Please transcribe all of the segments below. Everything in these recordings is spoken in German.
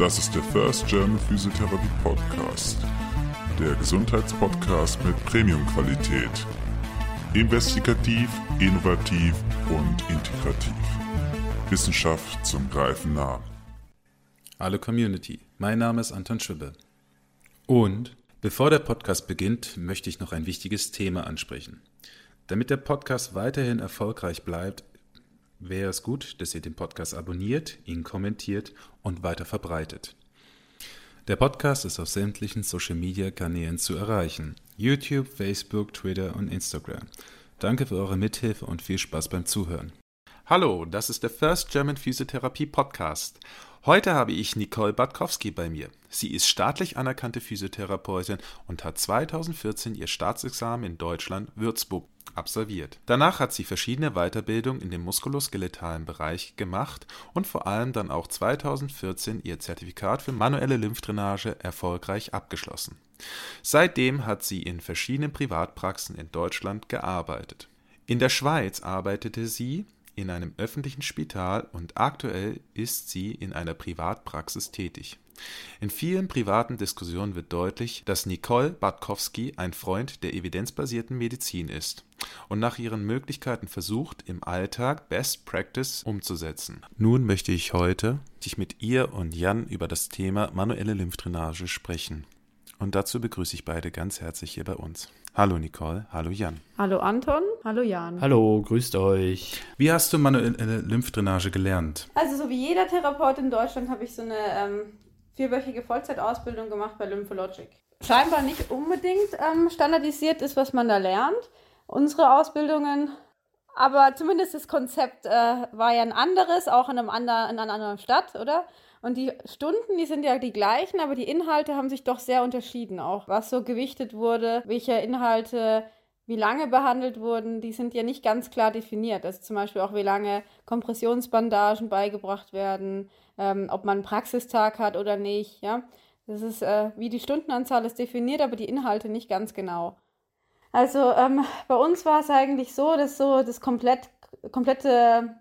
Das ist der First German Physiotherapy Podcast. Der Gesundheitspodcast mit Premium-Qualität. Investigativ, innovativ und integrativ. Wissenschaft zum Greifen nah. Hallo Community, mein Name ist Anton Schwibbe. Und bevor der Podcast beginnt, möchte ich noch ein wichtiges Thema ansprechen. Damit der Podcast weiterhin erfolgreich bleibt, wäre es gut, dass ihr den Podcast abonniert, ihn kommentiert und weiter verbreitet. Der Podcast ist auf sämtlichen Social-Media-Kanälen zu erreichen. YouTube, Facebook, Twitter und Instagram. Danke für eure Mithilfe und viel Spaß beim Zuhören. Hallo, das ist der First German Physiotherapie Podcast. Heute habe ich Nicole Badkowski bei mir. Sie ist staatlich anerkannte Physiotherapeutin und hat 2014 ihr Staatsexamen in Deutschland Würzburg absolviert. Danach hat sie verschiedene Weiterbildungen in dem muskuloskeletalen Bereich gemacht und vor allem dann auch 2014 ihr Zertifikat für manuelle Lymphdrainage erfolgreich abgeschlossen. Seitdem hat sie in verschiedenen Privatpraxen in Deutschland gearbeitet. In der Schweiz arbeitete sie in einem öffentlichen Spital und aktuell ist sie in einer Privatpraxis tätig. In vielen privaten Diskussionen wird deutlich, dass Nicole Bartkowski ein Freund der evidenzbasierten Medizin ist und nach ihren Möglichkeiten versucht, im Alltag Best Practice umzusetzen. Nun möchte ich heute sich mit ihr und Jan über das Thema manuelle Lymphdrainage sprechen. Und dazu begrüße ich beide ganz herzlich hier bei uns. Hallo Nicole, hallo Jan. Hallo Anton, hallo Jan. Hallo, grüßt euch. Wie hast du manuelle Lymphdrainage gelernt? Also so wie jeder Therapeut in Deutschland habe ich so eine ähm, vierwöchige Vollzeitausbildung gemacht bei Lymphologic. Scheinbar nicht unbedingt ähm, standardisiert ist, was man da lernt. Unsere Ausbildungen, aber zumindest das Konzept äh, war ja ein anderes, auch in, einem andern, in einer anderen Stadt, oder? Und die Stunden, die sind ja die gleichen, aber die Inhalte haben sich doch sehr unterschieden, auch was so gewichtet wurde, welche Inhalte wie lange behandelt wurden, die sind ja nicht ganz klar definiert. Also zum Beispiel auch, wie lange Kompressionsbandagen beigebracht werden, ähm, ob man einen Praxistag hat oder nicht. Ja, das ist, äh, wie die Stundenanzahl ist definiert, aber die Inhalte nicht ganz genau. Also ähm, bei uns war es eigentlich so, dass so das komplett, komplette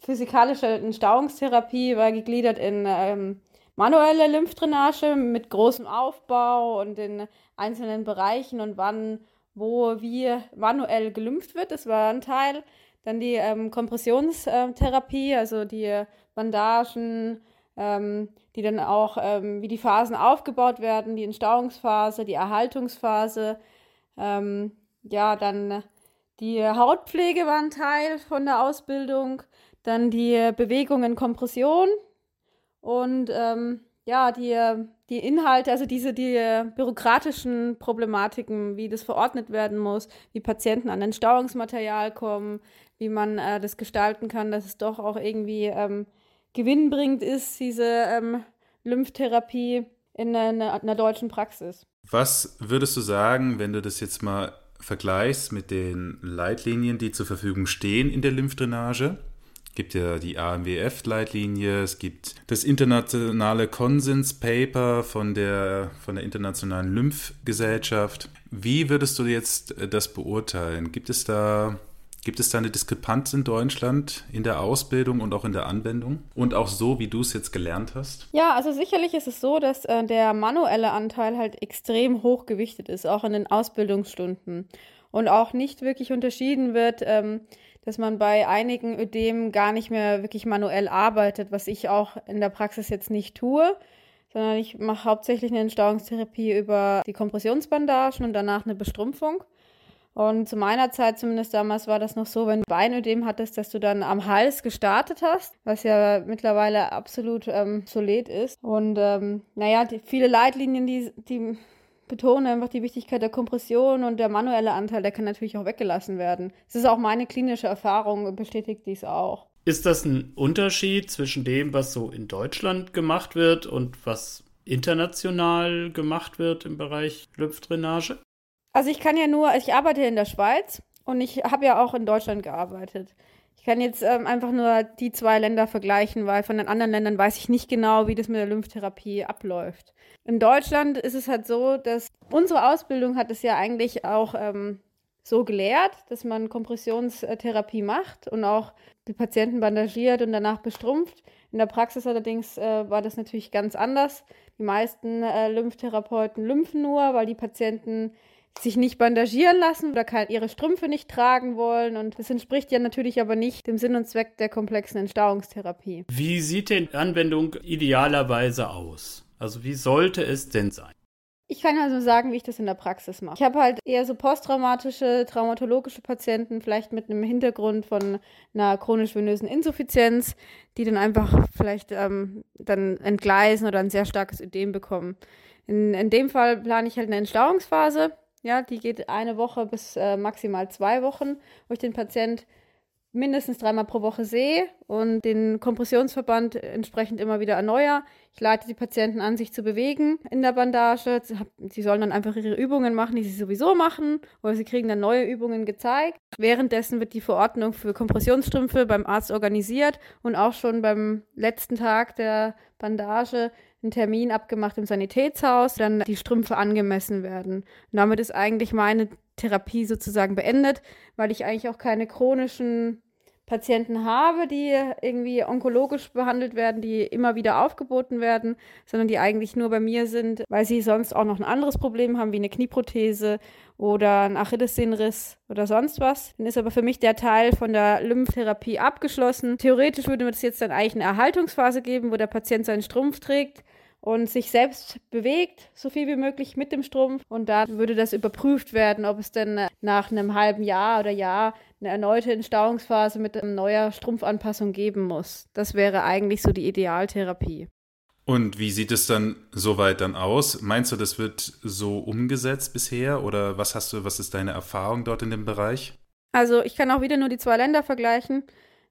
physikalische Entstauungstherapie war gegliedert in ähm, manuelle Lymphdrainage mit großem Aufbau und in einzelnen Bereichen und wann, wo, wie manuell gelympht wird. Das war ein Teil. Dann die ähm, Kompressionstherapie, also die Bandagen, ähm, die dann auch, ähm, wie die Phasen aufgebaut werden, die Entstauungsphase, die Erhaltungsphase. Ähm, ja, dann die Hautpflege war ein Teil von der Ausbildung dann die Bewegung in Kompression und ähm, ja, die, die Inhalte, also diese die bürokratischen Problematiken, wie das verordnet werden muss, wie Patienten an den Stauungsmaterial kommen, wie man äh, das gestalten kann, dass es doch auch irgendwie ähm, gewinnbringend ist, diese ähm, Lymphtherapie in einer, einer deutschen Praxis. Was würdest du sagen, wenn du das jetzt mal vergleichst mit den Leitlinien, die zur Verfügung stehen in der Lymphdrainage? Es gibt ja die AMWF-Leitlinie, es gibt das internationale Konsenspaper von der, von der Internationalen Lymphgesellschaft. Wie würdest du jetzt äh, das beurteilen? Gibt es da Gibt es da eine Diskrepanz in Deutschland in der Ausbildung und auch in der Anwendung? Und auch so, wie du es jetzt gelernt hast? Ja, also sicherlich ist es so, dass äh, der manuelle Anteil halt extrem hoch gewichtet ist, auch in den Ausbildungsstunden. Und auch nicht wirklich unterschieden wird, ähm, dass man bei einigen Ödemen gar nicht mehr wirklich manuell arbeitet, was ich auch in der Praxis jetzt nicht tue, sondern ich mache hauptsächlich eine Entstauungstherapie über die Kompressionsbandagen und danach eine Bestrumpfung. Und zu meiner Zeit zumindest damals war das noch so, wenn du Beinödem hattest, dass du dann am Hals gestartet hast, was ja mittlerweile absolut ähm, obsolet ist. Und ähm, naja, die, viele Leitlinien, die, die betone einfach die Wichtigkeit der Kompression und der manuelle Anteil, der kann natürlich auch weggelassen werden. Es ist auch meine klinische Erfahrung, bestätigt dies auch. Ist das ein Unterschied zwischen dem, was so in Deutschland gemacht wird und was international gemacht wird im Bereich Lymphdrainage? Also ich kann ja nur, ich arbeite in der Schweiz und ich habe ja auch in Deutschland gearbeitet. Ich kann jetzt ähm, einfach nur die zwei Länder vergleichen, weil von den anderen Ländern weiß ich nicht genau, wie das mit der Lymphtherapie abläuft. In Deutschland ist es halt so, dass unsere Ausbildung hat es ja eigentlich auch ähm, so gelehrt, dass man Kompressionstherapie macht und auch die Patienten bandagiert und danach bestrumpft. In der Praxis allerdings äh, war das natürlich ganz anders. Die meisten äh, Lymphtherapeuten lymphen nur, weil die Patienten sich nicht bandagieren lassen oder ihre Strümpfe nicht tragen wollen. Und das entspricht ja natürlich aber nicht dem Sinn und Zweck der komplexen Entstauungstherapie. Wie sieht denn Anwendung idealerweise aus? Also wie sollte es denn sein? Ich kann also sagen, wie ich das in der Praxis mache. Ich habe halt eher so posttraumatische, traumatologische Patienten, vielleicht mit einem Hintergrund von einer chronisch-venösen Insuffizienz, die dann einfach vielleicht ähm, dann entgleisen oder ein sehr starkes Ödem bekommen. In, in dem Fall plane ich halt eine Entstauungsphase. Ja, die geht eine Woche bis äh, maximal zwei Wochen, wo ich den Patient mindestens dreimal pro Woche sehe und den Kompressionsverband entsprechend immer wieder erneuere. Ich leite die Patienten an, sich zu bewegen in der Bandage. Sie sollen dann einfach ihre Übungen machen, die sie sowieso machen, oder sie kriegen dann neue Übungen gezeigt. Währenddessen wird die Verordnung für Kompressionsstrümpfe beim Arzt organisiert und auch schon beim letzten Tag der Bandage einen Termin abgemacht im Sanitätshaus, dann die Strümpfe angemessen werden. Und damit ist eigentlich meine Therapie sozusagen beendet, weil ich eigentlich auch keine chronischen Patienten habe, die irgendwie onkologisch behandelt werden, die immer wieder aufgeboten werden, sondern die eigentlich nur bei mir sind, weil sie sonst auch noch ein anderes Problem haben, wie eine Knieprothese oder ein Achillessehnenriss oder sonst was. Dann ist aber für mich der Teil von der Lymphtherapie abgeschlossen. Theoretisch würde das jetzt dann eigentlich eine Erhaltungsphase geben, wo der Patient seinen Strumpf trägt und sich selbst bewegt, so viel wie möglich mit dem Strumpf. Und da würde das überprüft werden, ob es denn nach einem halben Jahr oder Jahr eine erneute Entstauungsphase mit einer neuer Strumpfanpassung geben muss. Das wäre eigentlich so die Idealtherapie. Und wie sieht es dann soweit dann aus? Meinst du, das wird so umgesetzt bisher oder was hast du, was ist deine Erfahrung dort in dem Bereich? Also ich kann auch wieder nur die zwei Länder vergleichen.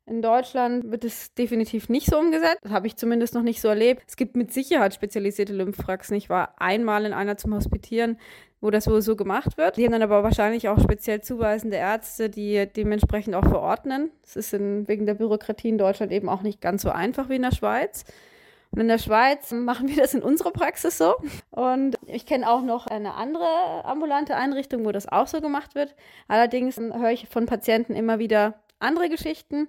In Deutschland wird es definitiv nicht so umgesetzt. Das habe ich zumindest noch nicht so erlebt. Es gibt mit Sicherheit spezialisierte Lymphpraxen. Ich war einmal in einer zum Hospitieren, wo das wohl so gemacht wird. Die haben dann aber wahrscheinlich auch speziell zuweisende Ärzte, die dementsprechend auch verordnen. Es ist in, wegen der Bürokratie in Deutschland eben auch nicht ganz so einfach wie in der Schweiz. Und in der Schweiz machen wir das in unserer Praxis so. Und ich kenne auch noch eine andere ambulante Einrichtung, wo das auch so gemacht wird. Allerdings höre ich von Patienten immer wieder andere Geschichten.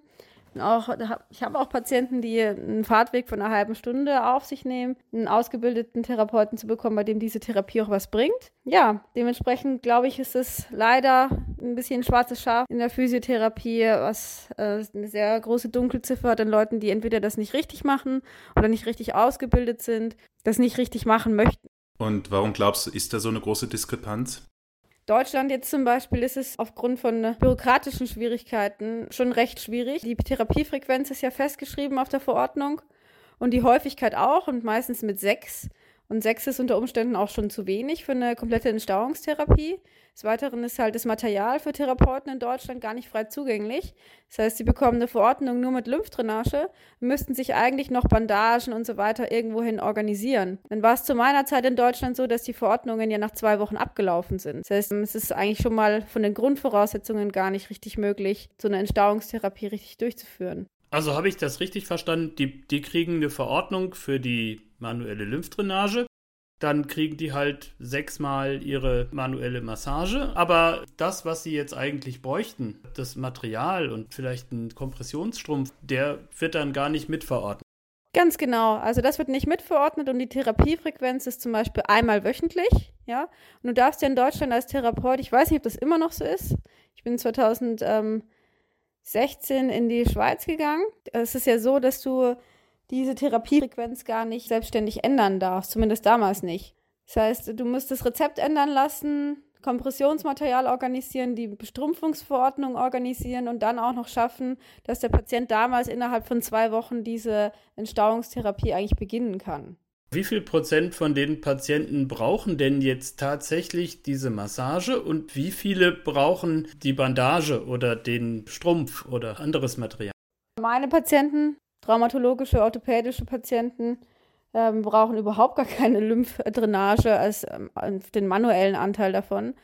Auch, ich habe auch Patienten, die einen Fahrtweg von einer halben Stunde auf sich nehmen, einen ausgebildeten Therapeuten zu bekommen, bei dem diese Therapie auch was bringt. Ja, dementsprechend glaube ich, ist es leider ein bisschen ein schwarzes Schaf in der Physiotherapie, was äh, eine sehr große Dunkelziffer hat an Leuten, die entweder das nicht richtig machen oder nicht richtig ausgebildet sind, das nicht richtig machen möchten. Und warum glaubst du, ist da so eine große Diskrepanz? Deutschland jetzt zum Beispiel ist es aufgrund von bürokratischen Schwierigkeiten schon recht schwierig. Die Therapiefrequenz ist ja festgeschrieben auf der Verordnung und die Häufigkeit auch und meistens mit sechs. Und sechs ist unter Umständen auch schon zu wenig für eine komplette Entstauungstherapie. Des Weiteren ist halt das Material für Therapeuten in Deutschland gar nicht frei zugänglich. Das heißt, sie bekommen eine Verordnung nur mit Lymphdrainage müssten sich eigentlich noch Bandagen und so weiter irgendwohin organisieren. Dann war es zu meiner Zeit in Deutschland so, dass die Verordnungen ja nach zwei Wochen abgelaufen sind. Das heißt, es ist eigentlich schon mal von den Grundvoraussetzungen gar nicht richtig möglich, so eine Entstauungstherapie richtig durchzuführen. Also habe ich das richtig verstanden? Die, die kriegen eine Verordnung für die manuelle Lymphdrainage. Dann kriegen die halt sechsmal ihre manuelle Massage. Aber das, was sie jetzt eigentlich bräuchten, das Material und vielleicht ein Kompressionsstrumpf, der wird dann gar nicht mitverordnet. Ganz genau. Also das wird nicht mitverordnet und die Therapiefrequenz ist zum Beispiel einmal wöchentlich. Ja, und du darfst ja in Deutschland als Therapeut, ich weiß nicht, ob das immer noch so ist. Ich bin 2016 in die Schweiz gegangen. Es ist ja so, dass du diese Therapiefrequenz gar nicht selbstständig ändern darfst, zumindest damals nicht. Das heißt, du musst das Rezept ändern lassen, Kompressionsmaterial organisieren, die Bestrumpfungsverordnung organisieren und dann auch noch schaffen, dass der Patient damals innerhalb von zwei Wochen diese Entstauungstherapie eigentlich beginnen kann. Wie viel Prozent von den Patienten brauchen denn jetzt tatsächlich diese Massage und wie viele brauchen die Bandage oder den Strumpf oder anderes Material? Meine Patienten Traumatologische, orthopädische Patienten ähm, brauchen überhaupt gar keine Lymphdrainage als ähm, den manuellen Anteil davon.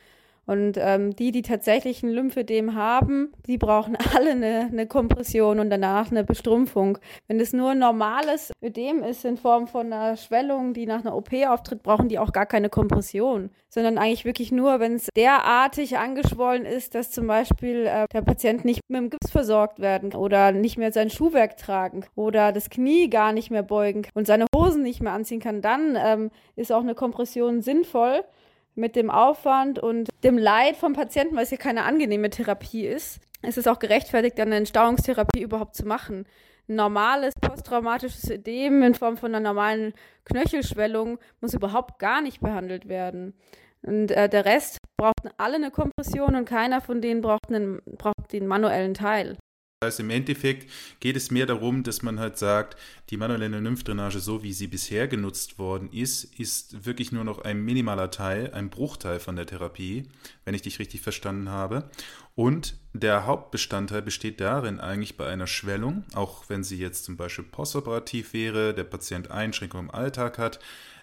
Und ähm, die, die tatsächlich ein Lymphödem haben, die brauchen alle eine, eine Kompression und danach eine Bestrumpfung. Wenn es nur ein normales Ödem ist in Form von einer Schwellung, die nach einer OP auftritt, brauchen die auch gar keine Kompression, sondern eigentlich wirklich nur, wenn es derartig angeschwollen ist, dass zum Beispiel äh, der Patient nicht mit dem Gips versorgt werden oder nicht mehr sein Schuhwerk tragen oder das Knie gar nicht mehr beugen und seine Hosen nicht mehr anziehen kann, dann ähm, ist auch eine Kompression sinnvoll mit dem Aufwand und dem Leid vom Patienten, weil es ja keine angenehme Therapie ist, ist es auch gerechtfertigt, eine Entstauungstherapie überhaupt zu machen. Ein normales posttraumatisches Ödem in Form von einer normalen Knöchelschwellung muss überhaupt gar nicht behandelt werden. Und äh, der Rest braucht alle eine Kompression und keiner von denen braucht, einen, braucht den manuellen Teil. Heißt, im Endeffekt geht es mehr darum, dass man halt sagt, die manuelle Lymphdrainage, so wie sie bisher genutzt worden ist, ist wirklich nur noch ein minimaler Teil, ein Bruchteil von der Therapie, wenn ich dich richtig verstanden habe. Und der Hauptbestandteil besteht darin eigentlich bei einer Schwellung, auch wenn sie jetzt zum Beispiel postoperativ wäre, der Patient Einschränkungen im Alltag hat,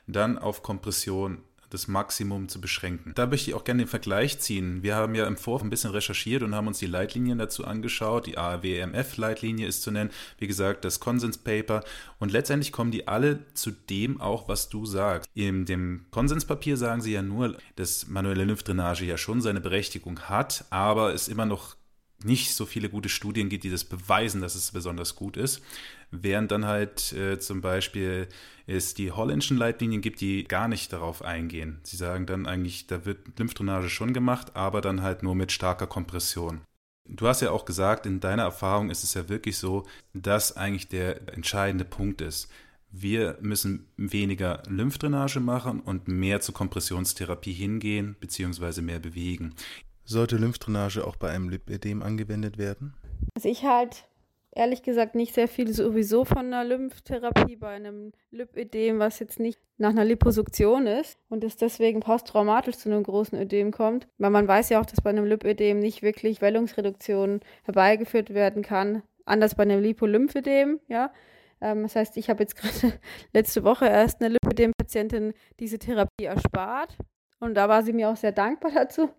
dann auf Kompression das Maximum zu beschränken. Da möchte ich auch gerne den Vergleich ziehen. Wir haben ja im Vorfeld ein bisschen recherchiert und haben uns die Leitlinien dazu angeschaut. Die AWMF-Leitlinie ist zu nennen, wie gesagt, das Konsenspaper. Und letztendlich kommen die alle zu dem auch, was du sagst. In dem Konsenspapier sagen sie ja nur, dass manuelle Lymphdrainage ja schon seine Berechtigung hat, aber es immer noch nicht so viele gute Studien gibt, die das beweisen, dass es besonders gut ist. Während dann halt äh, zum Beispiel es die holländischen Leitlinien gibt, die gar nicht darauf eingehen. Sie sagen dann eigentlich, da wird Lymphdrainage schon gemacht, aber dann halt nur mit starker Kompression. Du hast ja auch gesagt, in deiner Erfahrung ist es ja wirklich so, dass eigentlich der entscheidende Punkt ist. Wir müssen weniger Lymphdrainage machen und mehr zur Kompressionstherapie hingehen, beziehungsweise mehr bewegen. Sollte Lymphdrainage auch bei einem Lipödem angewendet werden? Also ich halt ehrlich gesagt nicht sehr viel sowieso von einer Lymphtherapie bei einem Lipödem, was jetzt nicht nach einer Liposuktion ist und es deswegen posttraumatisch zu einem großen Ödem kommt. Weil man weiß ja auch, dass bei einem Lipödem nicht wirklich Wellungsreduktion herbeigeführt werden kann. Anders bei einem Lipolymphödem, ja. Ähm, das heißt, ich habe jetzt gerade letzte Woche erst eine Lipödem-Patientin diese Therapie erspart. Und da war sie mir auch sehr dankbar dazu,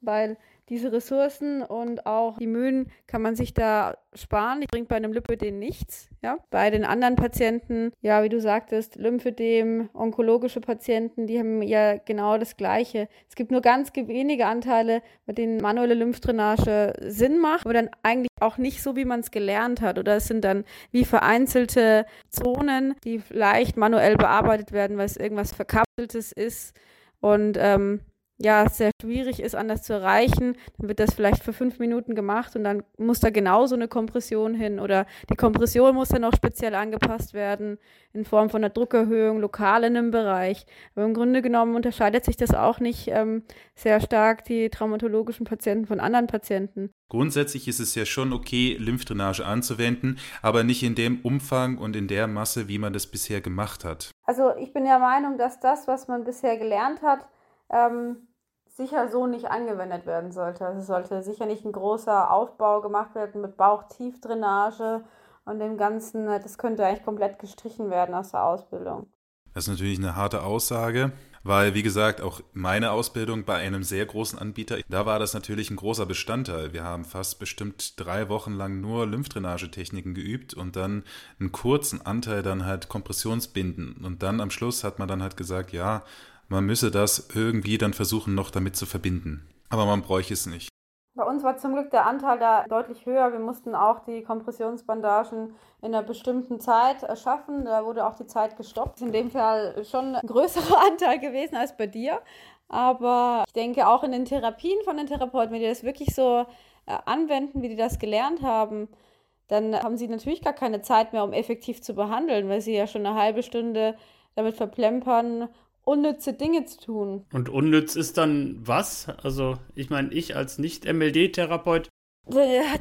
weil diese Ressourcen und auch die Mühen kann man sich da sparen. Ich bringt bei einem Lymphödem nichts. Ja? Bei den anderen Patienten, ja, wie du sagtest, Lymphödem, onkologische Patienten, die haben ja genau das Gleiche. Es gibt nur ganz wenige Anteile, bei denen manuelle Lymphdrainage Sinn macht, aber dann eigentlich auch nicht so, wie man es gelernt hat. Oder es sind dann wie vereinzelte Zonen, die vielleicht manuell bearbeitet werden, weil es irgendwas Verkapseltes ist. Und ähm, ja, sehr schwierig ist, anders zu erreichen, dann wird das vielleicht für fünf Minuten gemacht und dann muss da genauso eine Kompression hin oder die Kompression muss dann auch speziell angepasst werden in Form von einer Druckerhöhung lokal in einem Bereich. Aber im Grunde genommen unterscheidet sich das auch nicht ähm, sehr stark, die traumatologischen Patienten von anderen Patienten. Grundsätzlich ist es ja schon okay, Lymphdrainage anzuwenden, aber nicht in dem Umfang und in der Masse, wie man das bisher gemacht hat. Also ich bin der Meinung, dass das, was man bisher gelernt hat, ähm, sicher so nicht angewendet werden sollte. Also es sollte sicher nicht ein großer Aufbau gemacht werden mit Bauchtiefdrainage und dem Ganzen. Das könnte eigentlich komplett gestrichen werden aus der Ausbildung. Das ist natürlich eine harte Aussage, weil, wie gesagt, auch meine Ausbildung bei einem sehr großen Anbieter, da war das natürlich ein großer Bestandteil. Wir haben fast bestimmt drei Wochen lang nur Lymphdrainagetechniken geübt und dann einen kurzen Anteil dann halt Kompressionsbinden. Und dann am Schluss hat man dann halt gesagt, ja, man müsse das irgendwie dann versuchen, noch damit zu verbinden. Aber man bräuchte es nicht. Bei uns war zum Glück der Anteil da deutlich höher. Wir mussten auch die Kompressionsbandagen in einer bestimmten Zeit erschaffen. Da wurde auch die Zeit gestoppt. Ist in dem Fall schon ein größerer Anteil gewesen als bei dir. Aber ich denke auch in den Therapien von den Therapeuten, wenn die das wirklich so äh, anwenden, wie die das gelernt haben, dann haben sie natürlich gar keine Zeit mehr, um effektiv zu behandeln, weil sie ja schon eine halbe Stunde damit verplempern unnütze Dinge zu tun. Und unnütz ist dann was? Also, ich meine, ich als Nicht-MLD-Therapeut.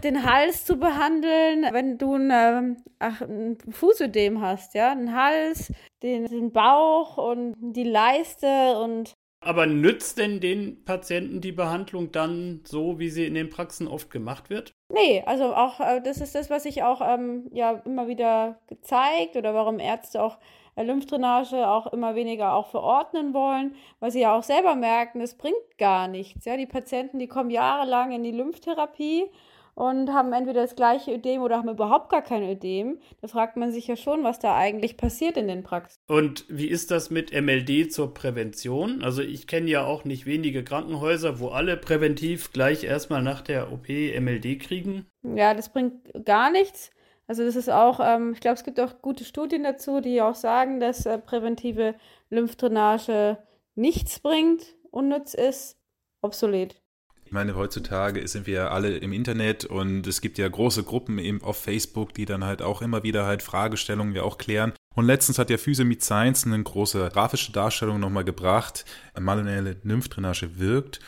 Den Hals zu behandeln, wenn du ein, ähm, ach, ein Fußödem hast, ja, den Hals, den, den Bauch und die Leiste und Aber nützt denn den Patienten die Behandlung dann so, wie sie in den Praxen oft gemacht wird? Nee, also auch äh, das ist das, was ich auch ähm, ja immer wieder gezeigt oder warum Ärzte auch Lymphdrainage auch immer weniger auch verordnen wollen, weil sie ja auch selber merken, es bringt gar nichts. Ja, die Patienten, die kommen jahrelang in die Lymphtherapie und haben entweder das gleiche Ödem oder haben überhaupt gar kein Ödem. Da fragt man sich ja schon, was da eigentlich passiert in den Praxen. Und wie ist das mit MLD zur Prävention? Also ich kenne ja auch nicht wenige Krankenhäuser, wo alle präventiv gleich erstmal nach der OP MLD kriegen. Ja, das bringt gar nichts. Also das ist auch, ähm, ich glaube, es gibt auch gute Studien dazu, die auch sagen, dass äh, präventive Lymphdrainage nichts bringt, unnütz ist, obsolet. Ich meine, heutzutage sind wir alle im Internet und es gibt ja große Gruppen eben auf Facebook, die dann halt auch immer wieder halt Fragestellungen ja auch klären. Und letztens hat ja Physio Meet Science eine große grafische Darstellung nochmal gebracht. Manuelle Lymphdrainage wirkt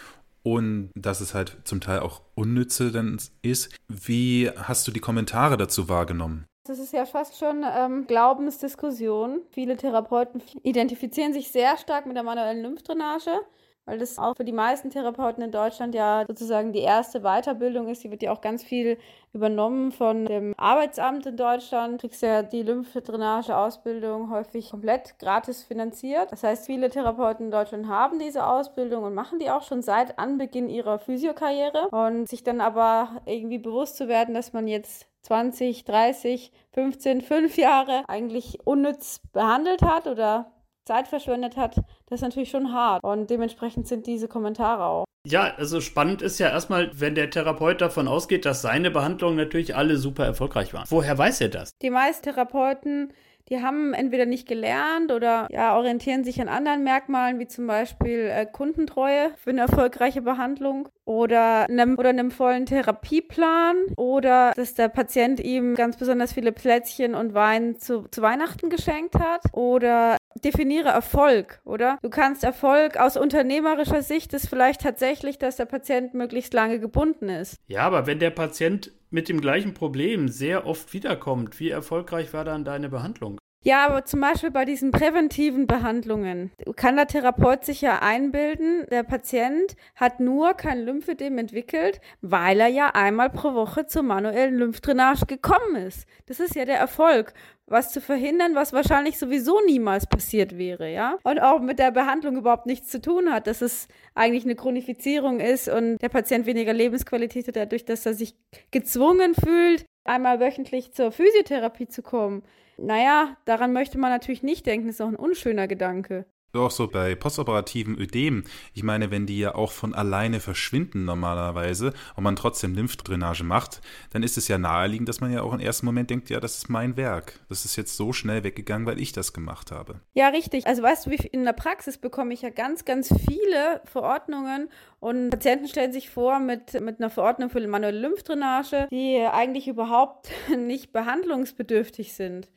und dass es halt zum Teil auch unnütze dann ist. Wie hast du die Kommentare dazu wahrgenommen? Das ist ja fast schon ähm, Glaubensdiskussion. Viele Therapeuten identifizieren sich sehr stark mit der manuellen Lymphdrainage weil das auch für die meisten Therapeuten in Deutschland ja sozusagen die erste Weiterbildung ist. Die wird ja auch ganz viel übernommen von dem Arbeitsamt in Deutschland. Du kriegst ja die Lymphdrainage-Ausbildung häufig komplett gratis finanziert. Das heißt, viele Therapeuten in Deutschland haben diese Ausbildung und machen die auch schon seit Anbeginn ihrer Physiokarriere und sich dann aber irgendwie bewusst zu werden, dass man jetzt 20, 30, 15, 5 Jahre eigentlich unnütz behandelt hat oder Zeit verschwendet hat, das ist natürlich schon hart. Und dementsprechend sind diese Kommentare auch. Ja, also spannend ist ja erstmal, wenn der Therapeut davon ausgeht, dass seine Behandlungen natürlich alle super erfolgreich waren. Woher weiß er das? Die meisten Therapeuten die haben entweder nicht gelernt oder ja, orientieren sich an anderen Merkmalen, wie zum Beispiel äh, Kundentreue für eine erfolgreiche Behandlung oder einem, oder einem vollen Therapieplan oder dass der Patient ihm ganz besonders viele Plätzchen und Wein zu, zu Weihnachten geschenkt hat oder definiere Erfolg, oder? Du kannst Erfolg aus unternehmerischer Sicht ist vielleicht tatsächlich, dass der Patient möglichst lange gebunden ist. Ja, aber wenn der Patient mit dem gleichen Problem sehr oft wiederkommt, wie erfolgreich war dann deine Behandlung? Ja, aber zum Beispiel bei diesen präventiven Behandlungen kann der Therapeut sich ja einbilden, der Patient hat nur kein Lymphedem entwickelt, weil er ja einmal pro Woche zur manuellen Lymphdrainage gekommen ist. Das ist ja der Erfolg was zu verhindern, was wahrscheinlich sowieso niemals passiert wäre, ja? Und auch mit der Behandlung überhaupt nichts zu tun hat, dass es eigentlich eine Chronifizierung ist und der Patient weniger Lebensqualität hat dadurch, dass er sich gezwungen fühlt, einmal wöchentlich zur Physiotherapie zu kommen. Naja, daran möchte man natürlich nicht denken, ist auch ein unschöner Gedanke. Auch so bei postoperativen Ödem. Ich meine, wenn die ja auch von alleine verschwinden normalerweise und man trotzdem Lymphdrainage macht, dann ist es ja naheliegend, dass man ja auch im ersten Moment denkt, ja, das ist mein Werk. Das ist jetzt so schnell weggegangen, weil ich das gemacht habe. Ja, richtig. Also weißt du, in der Praxis bekomme ich ja ganz, ganz viele Verordnungen und Patienten stellen sich vor mit, mit einer Verordnung für manuelle Lymphdrainage, die eigentlich überhaupt nicht behandlungsbedürftig sind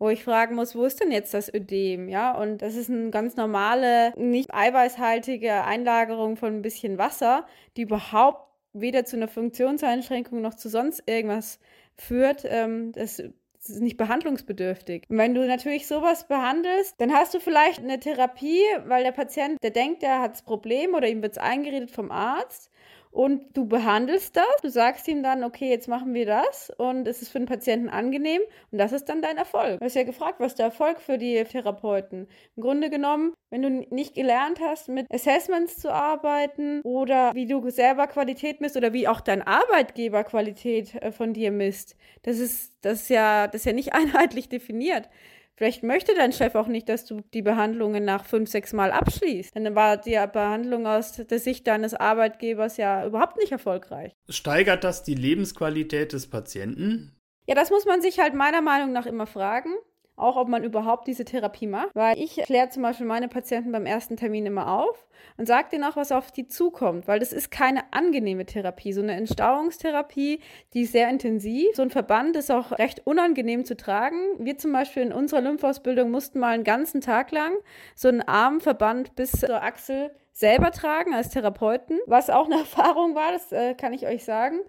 wo ich fragen muss, wo ist denn jetzt das Ödem? Ja, und das ist eine ganz normale, nicht eiweißhaltige Einlagerung von ein bisschen Wasser, die überhaupt weder zu einer Funktionseinschränkung noch zu sonst irgendwas führt. Ähm, das ist nicht behandlungsbedürftig. Und wenn du natürlich sowas behandelst, dann hast du vielleicht eine Therapie, weil der Patient, der denkt, der hat das Problem oder ihm wird es eingeredet vom Arzt und du behandelst das, du sagst ihm dann, okay, jetzt machen wir das und es ist für den Patienten angenehm und das ist dann dein Erfolg. Du hast ja gefragt, was ist der Erfolg für die Therapeuten? Im Grunde genommen, wenn du nicht gelernt hast, mit Assessments zu arbeiten oder wie du selber Qualität misst oder wie auch dein Arbeitgeber Qualität äh, von dir misst, das ist, das ist ja, das ist ja nicht einheitlich definiert. Vielleicht möchte dein Chef auch nicht, dass du die Behandlungen nach fünf, sechs Mal abschließt. Dann war die Behandlung aus der Sicht deines Arbeitgebers ja überhaupt nicht erfolgreich. Steigert das die Lebensqualität des Patienten? Ja, das muss man sich halt meiner Meinung nach immer fragen auch ob man überhaupt diese Therapie macht. Weil ich kläre zum Beispiel meine Patienten beim ersten Termin immer auf und sage denen auch, was auf die zukommt, weil das ist keine angenehme Therapie. So eine Entstauungstherapie, die ist sehr intensiv. So ein Verband ist auch recht unangenehm zu tragen. Wir zum Beispiel in unserer Lymphausbildung mussten mal einen ganzen Tag lang so einen Armverband bis zur Achsel selber tragen als Therapeuten, was auch eine Erfahrung war, das äh, kann ich euch sagen.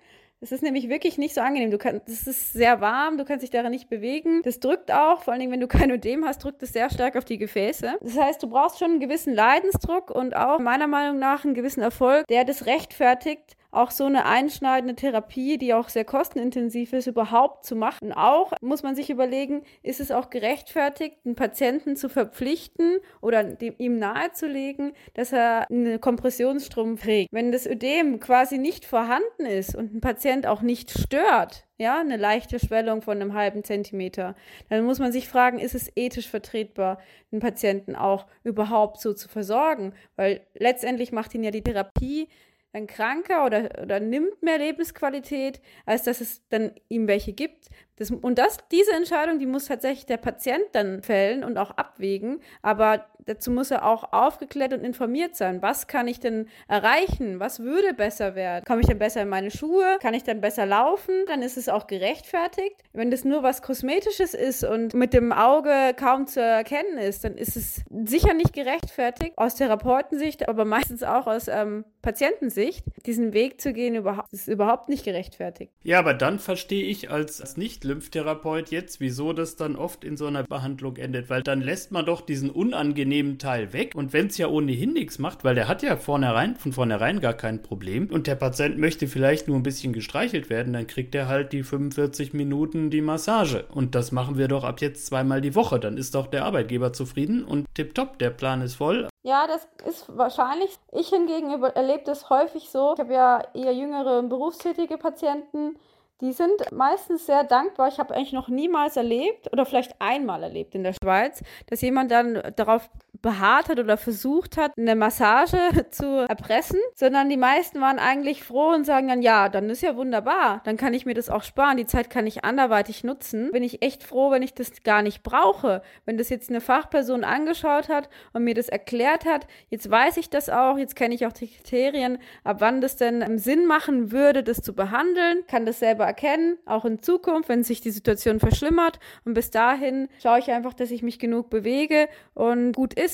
Es ist nämlich wirklich nicht so angenehm. Du kannst, es ist sehr warm, du kannst dich darin nicht bewegen. Das drückt auch, vor allen Dingen, wenn du kein Ödem hast, drückt es sehr stark auf die Gefäße. Das heißt, du brauchst schon einen gewissen Leidensdruck und auch meiner Meinung nach einen gewissen Erfolg, der das rechtfertigt, auch so eine einschneidende Therapie, die auch sehr kostenintensiv ist, überhaupt zu machen. Auch muss man sich überlegen, ist es auch gerechtfertigt, einen Patienten zu verpflichten oder dem, ihm nahezulegen, dass er einen Kompressionsstrom trägt. Wenn das Ödem quasi nicht vorhanden ist und ein Patient auch nicht stört, ja, eine leichte Schwellung von einem halben Zentimeter, dann muss man sich fragen, ist es ethisch vertretbar, den Patienten auch überhaupt so zu versorgen? Weil letztendlich macht ihn ja die Therapie dann kranker oder, oder nimmt mehr Lebensqualität, als dass es dann ihm welche gibt. Das, und das, diese Entscheidung, die muss tatsächlich der Patient dann fällen und auch abwägen. Aber dazu muss er auch aufgeklärt und informiert sein. Was kann ich denn erreichen? Was würde besser werden? Komme ich dann besser in meine Schuhe? Kann ich dann besser laufen? Dann ist es auch gerechtfertigt. Wenn das nur was Kosmetisches ist und mit dem Auge kaum zu erkennen ist, dann ist es sicher nicht gerechtfertigt. Aus Therapeutensicht, aber meistens auch aus ähm, Patientensicht, diesen Weg zu gehen, überhaupt, ist überhaupt nicht gerechtfertigt. Ja, aber dann verstehe ich als, als nicht Lymphtherapeut jetzt, wieso das dann oft in so einer Behandlung endet, weil dann lässt man doch diesen unangenehmen Teil weg und wenn es ja ohnehin nichts macht, weil der hat ja vornherein, von vornherein gar kein Problem und der Patient möchte vielleicht nur ein bisschen gestreichelt werden, dann kriegt er halt die 45 Minuten die Massage und das machen wir doch ab jetzt zweimal die Woche, dann ist doch der Arbeitgeber zufrieden und tipptopp, der Plan ist voll. Ja, das ist wahrscheinlich. Ich hingegen erlebe das häufig so. Ich habe ja eher jüngere berufstätige Patienten, die sind meistens sehr dankbar. Ich habe eigentlich noch niemals erlebt oder vielleicht einmal erlebt in der Schweiz, dass jemand dann darauf beharrt hat oder versucht hat, eine Massage zu erpressen, sondern die meisten waren eigentlich froh und sagen dann, ja, dann ist ja wunderbar, dann kann ich mir das auch sparen, die Zeit kann ich anderweitig nutzen. Bin ich echt froh, wenn ich das gar nicht brauche. Wenn das jetzt eine Fachperson angeschaut hat und mir das erklärt hat, jetzt weiß ich das auch, jetzt kenne ich auch die Kriterien, ab wann das denn Sinn machen würde, das zu behandeln, kann das selber erkennen, auch in Zukunft, wenn sich die Situation verschlimmert. Und bis dahin schaue ich einfach, dass ich mich genug bewege und gut ist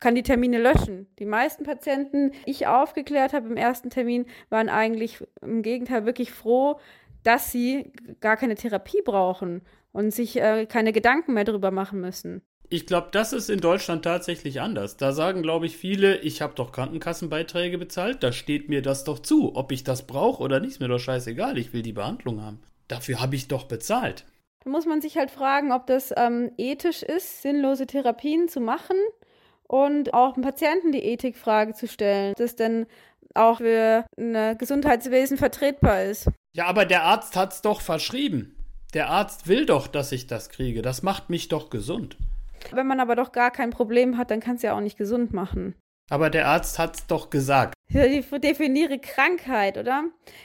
kann die Termine löschen. Die meisten Patienten, die ich aufgeklärt habe im ersten Termin, waren eigentlich im Gegenteil wirklich froh, dass sie gar keine Therapie brauchen und sich äh, keine Gedanken mehr darüber machen müssen. Ich glaube, das ist in Deutschland tatsächlich anders. Da sagen, glaube ich, viele, ich habe doch Krankenkassenbeiträge bezahlt, da steht mir das doch zu. Ob ich das brauche oder nicht, ist mir doch scheißegal, ich will die Behandlung haben. Dafür habe ich doch bezahlt. Da muss man sich halt fragen, ob das ähm, ethisch ist, sinnlose Therapien zu machen und auch dem Patienten die Ethikfrage zu stellen, dass denn auch für ein Gesundheitswesen vertretbar ist. Ja, aber der Arzt hat es doch verschrieben. Der Arzt will doch, dass ich das kriege. Das macht mich doch gesund. Wenn man aber doch gar kein Problem hat, dann kann es ja auch nicht gesund machen. Aber der Arzt hat es doch gesagt. Ich definiere Krankheit, oder?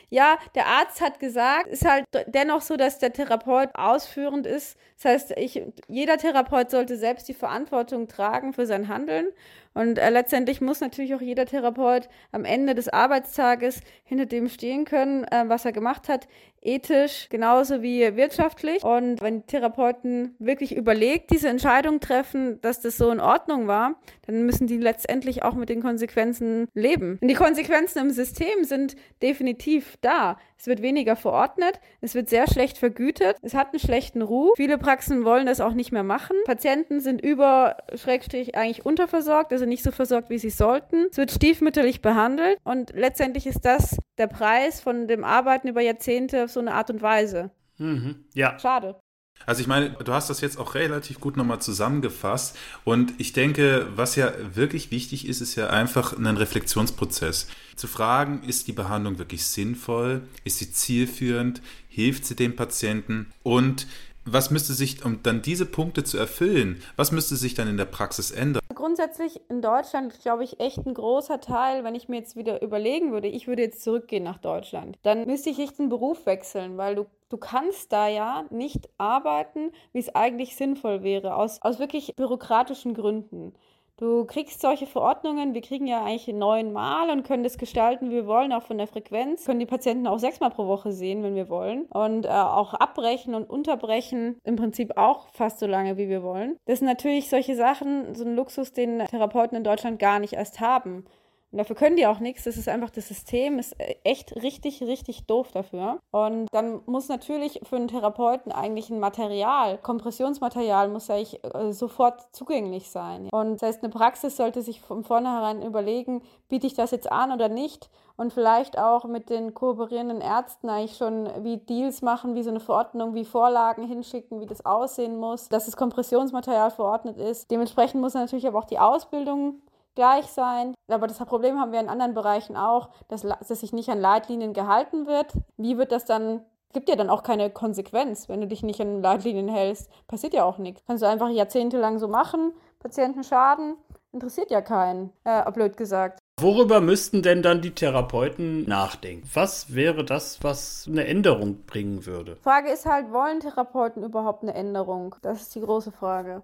Ja, der Arzt hat gesagt, ist halt dennoch so, dass der Therapeut ausführend ist. Das heißt, ich, jeder Therapeut sollte selbst die Verantwortung tragen für sein Handeln. Und äh, letztendlich muss natürlich auch jeder Therapeut am Ende des Arbeitstages hinter dem stehen können, äh, was er gemacht hat, ethisch genauso wie wirtschaftlich. Und wenn Therapeuten wirklich überlegt diese Entscheidung treffen, dass das so in Ordnung war, dann müssen die letztendlich auch mit den Konsequenzen leben. Und die Konsequenzen im System sind definitiv da. Es wird weniger verordnet, es wird sehr schlecht vergütet, es hat einen schlechten Ruf. Viele Praxen wollen das auch nicht mehr machen. Patienten sind über, Schrägstrich, eigentlich unterversorgt, also nicht so versorgt, wie sie sollten. Es wird stiefmütterlich behandelt und letztendlich ist das der Preis von dem Arbeiten über Jahrzehnte auf so eine Art und Weise. Mhm. Ja. Schade. Also ich meine, du hast das jetzt auch relativ gut nochmal zusammengefasst und ich denke, was ja wirklich wichtig ist, ist ja einfach ein Reflexionsprozess. Zu fragen, ist die Behandlung wirklich sinnvoll? Ist sie zielführend? Hilft sie dem Patienten? Und was müsste sich, um dann diese Punkte zu erfüllen, was müsste sich dann in der Praxis ändern? Grundsätzlich in Deutschland, glaube ich, echt ein großer Teil, wenn ich mir jetzt wieder überlegen würde, ich würde jetzt zurückgehen nach Deutschland, dann müsste ich echt den Beruf wechseln, weil du, du kannst da ja nicht arbeiten, wie es eigentlich sinnvoll wäre, aus, aus wirklich bürokratischen Gründen. Du kriegst solche Verordnungen, wir kriegen ja eigentlich neunmal und können das gestalten, wie wir wollen, auch von der Frequenz. Können die Patienten auch sechsmal pro Woche sehen, wenn wir wollen. Und äh, auch abbrechen und unterbrechen im Prinzip auch fast so lange, wie wir wollen. Das sind natürlich solche Sachen, so ein Luxus, den Therapeuten in Deutschland gar nicht erst haben. Und dafür können die auch nichts. Das ist einfach, das System ist äh, echt richtig, richtig doof dafür. Und dann muss natürlich für einen Therapeuten eigentlich ein Material, Kompressionsmaterial muss eigentlich äh, sofort zugänglich sein. Und das heißt, eine Praxis sollte sich von vornherein überlegen, biete ich das jetzt an oder nicht? Und vielleicht auch mit den kooperierenden Ärzten eigentlich schon wie Deals machen, wie so eine Verordnung, wie Vorlagen hinschicken, wie das aussehen muss, dass das Kompressionsmaterial verordnet ist. Dementsprechend muss natürlich aber auch die Ausbildung gleich sein. Aber das Problem haben wir in anderen Bereichen auch, dass, dass sich nicht an Leitlinien gehalten wird. Wie wird das dann es gibt ja dann auch keine Konsequenz, wenn du dich nicht an Leitlinien hältst. Passiert ja auch nichts. Kannst du einfach jahrzehntelang so machen, Patienten schaden, interessiert ja keinen, äh, blöd gesagt. Worüber müssten denn dann die Therapeuten nachdenken? Was wäre das, was eine Änderung bringen würde? Frage ist halt, wollen Therapeuten überhaupt eine Änderung? Das ist die große Frage.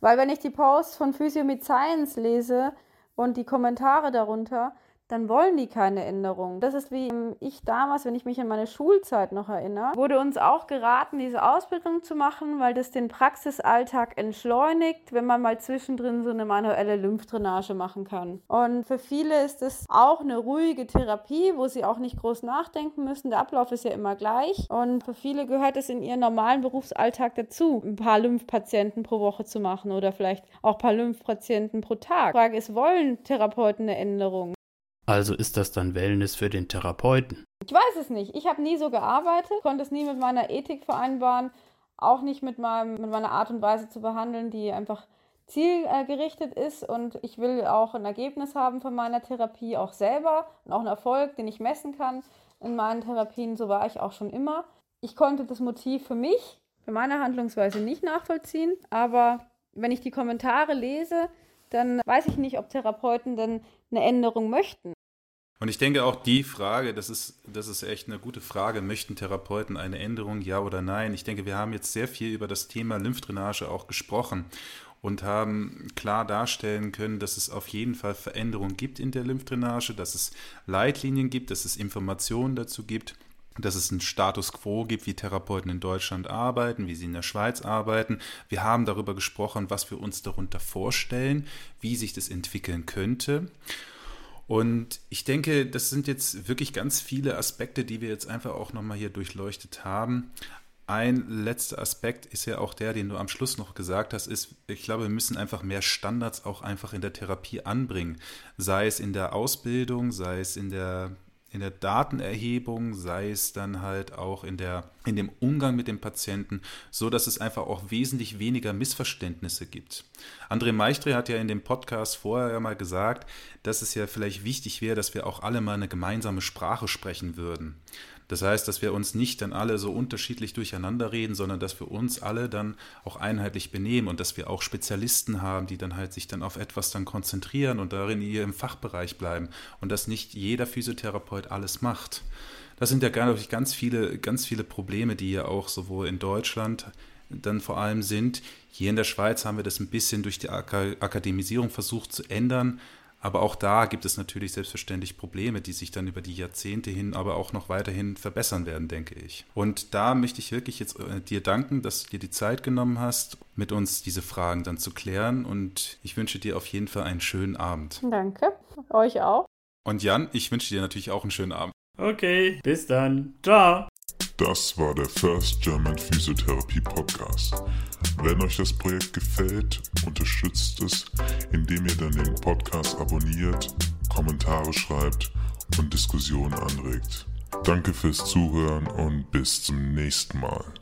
Weil wenn ich die Posts von Physio mit Science lese und die Kommentare darunter, dann wollen die keine Änderung. Das ist wie ich damals, wenn ich mich an meine Schulzeit noch erinnere, wurde uns auch geraten, diese Ausbildung zu machen, weil das den Praxisalltag entschleunigt, wenn man mal zwischendrin so eine manuelle Lymphdrainage machen kann. Und für viele ist es auch eine ruhige Therapie, wo sie auch nicht groß nachdenken müssen. Der Ablauf ist ja immer gleich. Und für viele gehört es in ihren normalen Berufsalltag dazu, ein paar Lymphpatienten pro Woche zu machen oder vielleicht auch ein paar Lymphpatienten pro Tag. Die Frage ist, wollen Therapeuten eine Änderung? Also ist das dann Wellness für den Therapeuten? Ich weiß es nicht. Ich habe nie so gearbeitet, konnte es nie mit meiner Ethik vereinbaren, auch nicht mit, meinem, mit meiner Art und Weise zu behandeln, die einfach zielgerichtet ist und ich will auch ein Ergebnis haben von meiner Therapie auch selber und auch einen Erfolg, den ich messen kann in meinen Therapien. So war ich auch schon immer. Ich konnte das Motiv für mich, für meine Handlungsweise nicht nachvollziehen, aber wenn ich die Kommentare lese, dann weiß ich nicht, ob Therapeuten denn eine Änderung möchten. Und ich denke auch die Frage, das ist, das ist echt eine gute Frage, möchten Therapeuten eine Änderung, ja oder nein? Ich denke, wir haben jetzt sehr viel über das Thema Lymphdrainage auch gesprochen und haben klar darstellen können, dass es auf jeden Fall Veränderungen gibt in der Lymphdrainage, dass es Leitlinien gibt, dass es Informationen dazu gibt dass es einen Status quo gibt, wie Therapeuten in Deutschland arbeiten, wie sie in der Schweiz arbeiten. Wir haben darüber gesprochen, was wir uns darunter vorstellen, wie sich das entwickeln könnte. Und ich denke, das sind jetzt wirklich ganz viele Aspekte, die wir jetzt einfach auch nochmal hier durchleuchtet haben. Ein letzter Aspekt ist ja auch der, den du am Schluss noch gesagt hast, ist, ich glaube, wir müssen einfach mehr Standards auch einfach in der Therapie anbringen. Sei es in der Ausbildung, sei es in der in der Datenerhebung, sei es dann halt auch in, der, in dem Umgang mit dem Patienten, so dass es einfach auch wesentlich weniger Missverständnisse gibt. André Meichtre hat ja in dem Podcast vorher mal gesagt, dass es ja vielleicht wichtig wäre, dass wir auch alle mal eine gemeinsame Sprache sprechen würden. Das heißt, dass wir uns nicht dann alle so unterschiedlich durcheinander reden, sondern dass wir uns alle dann auch einheitlich benehmen und dass wir auch Spezialisten haben, die dann halt sich dann auf etwas dann konzentrieren und darin in ihrem Fachbereich bleiben und dass nicht jeder Physiotherapeut alles macht. Das sind ja natürlich ganz viele, ganz viele Probleme, die ja auch sowohl in Deutschland dann vor allem sind. Hier in der Schweiz haben wir das ein bisschen durch die Akademisierung versucht zu ändern, aber auch da gibt es natürlich selbstverständlich Probleme, die sich dann über die Jahrzehnte hin, aber auch noch weiterhin verbessern werden, denke ich. Und da möchte ich wirklich jetzt äh, dir danken, dass du dir die Zeit genommen hast, mit uns diese Fragen dann zu klären. Und ich wünsche dir auf jeden Fall einen schönen Abend. Danke. Euch auch. Und Jan, ich wünsche dir natürlich auch einen schönen Abend. Okay, bis dann. Ciao. Das war der First German Physiotherapy Podcast. Wenn euch das Projekt gefällt, unterstützt es, indem ihr dann den Podcast abonniert, Kommentare schreibt und Diskussionen anregt. Danke fürs Zuhören und bis zum nächsten Mal.